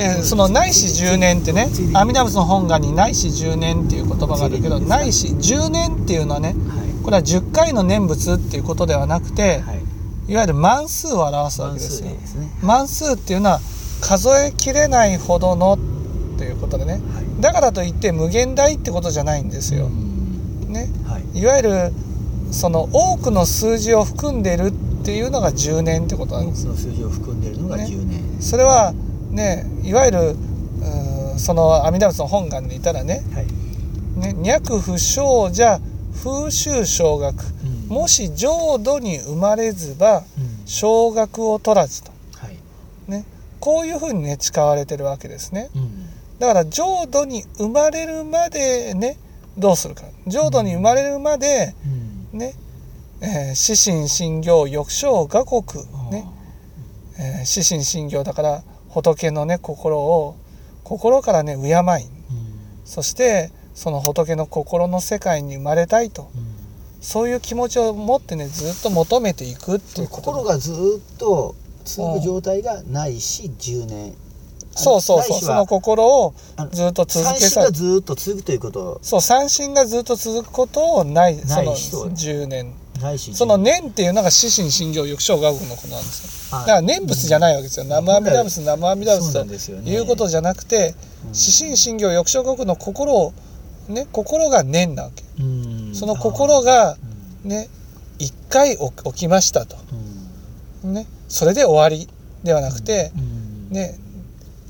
えーその内視10年ってね阿弥陀仏の本願に内視10年っていう言葉があるけど内視10年っていうのはねはこれは10回の念仏っていうことではなくてい。わゆる万数を表すわ万けですよ。万数っていうのは数えきれないほどのということでね。はい。だからといって無限大ってことじゃないんですよ。う。ん。ね、はい。いわゆるその多くの数字を含んでるっていうのが10年ってことなんです。数字を含んでいるのがね10年それはねいわゆるその阿弥陀仏の本願でいたらねはい。ね脈不祥者風習小学うん。もし浄土に生まれずばうん。小学を取らずと。はい。ねこういうふうにね誓われてるわけですね。うん。だから浄土に生まれるまでねどうするか。浄土に生まれるまでうん。ね、えー、死神信行欲生画国ね、えー、死神信行だから仏のね心を心からね敬い。うん。そしてその仏の心の世界に生まれたいと。うん。そういう気持ちを持ってねずっと求めていくってそいうこと。の心がずっと続く状態がないし10年。そうそうそう。その心をずっと続三けさずっと続くということ。そう三心がずっと続くことをないそのない人10年その念っていうのが死神信行欲生画国のことなんですよ。だだから念仏じゃないわけですよ。南無阿弥陀仏南無阿弥陀仏とということじゃなくて死神信行欲生画国の心をね心が念なわけ。その心がね一回起起きましたと。ねそれで終わりではなくてね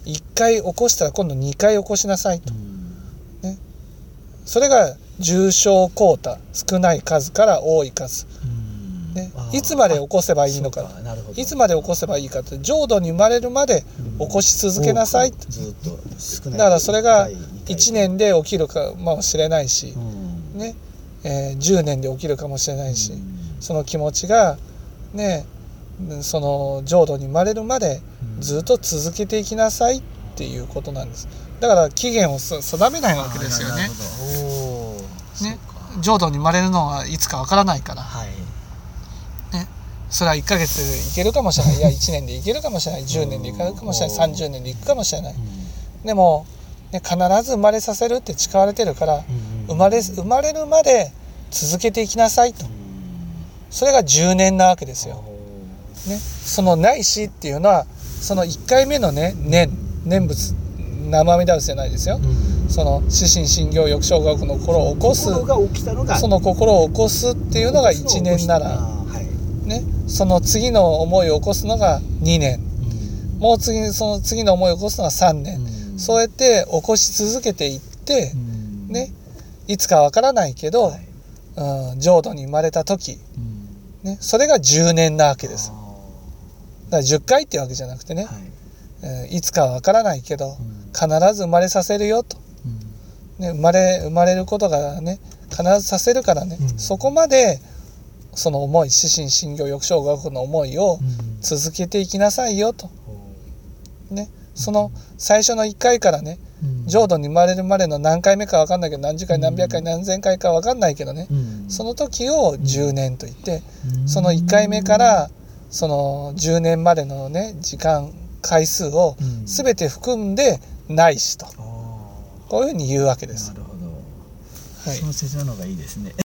一回起こしたら今度二回起こしなさいとそれが重症交代少ない数から多い数、ね、いつまで起こせばいいのかいつまで起こせばいいかって浄土に生まれるまで起こし続けなさい。だからそれが一回二回1年で起きるかもしれないしう、ん。ね。えー10年で起きるかもしれないし、うん。その気持ちがねその浄土に生まれるまでずっと続けていきなさいっていうことなんです。だから期限をす定めないわけですよねね。浄土に生まれるのはいつかわからないから。はい。それは1ヶ月でいけるかもしれない。いや1年でいけるかもしれない。10年でいけるかもしれない。30年でいくかもしれない。でも、ね、必ず生まれさせるって誓われてるから生まれ生まれるまで続けていきなさいと。それが10年なわけですよ。ね、そのないしっていうのはその1回目のね念念仏生阿弥陀仏じゃないですよ。その死神信行欲生学の心を起こすその心を起こすっていうのが1年なら、ね、その次の思いを起こすのが2年。もう次にその次の思いを起こすのが3年、そうやって起こし続けていって、ね、いつかわからないけど、はい。うん、浄土に生まれた時、ね、それが10年なわけです。だから10回っていうわけじゃなくてね、はい。えーいつかはわからないけど必ず生まれさせるよと、ね、生まれ生まれることがね必ずさせるからね、うん。そこまでその思い死神信行欲生学の思いを続けていきなさいよと、ね、その最初の1回からね浄土に生まれるまでの何回目か分かんないけど何十回何百回何千回か分かんないけどね、その時を10年と言って、その1回目からその10年までのね時間回数を全て含んでないしとこういうふうに言うわけです。なるほど。はい。その説明の方がいいですね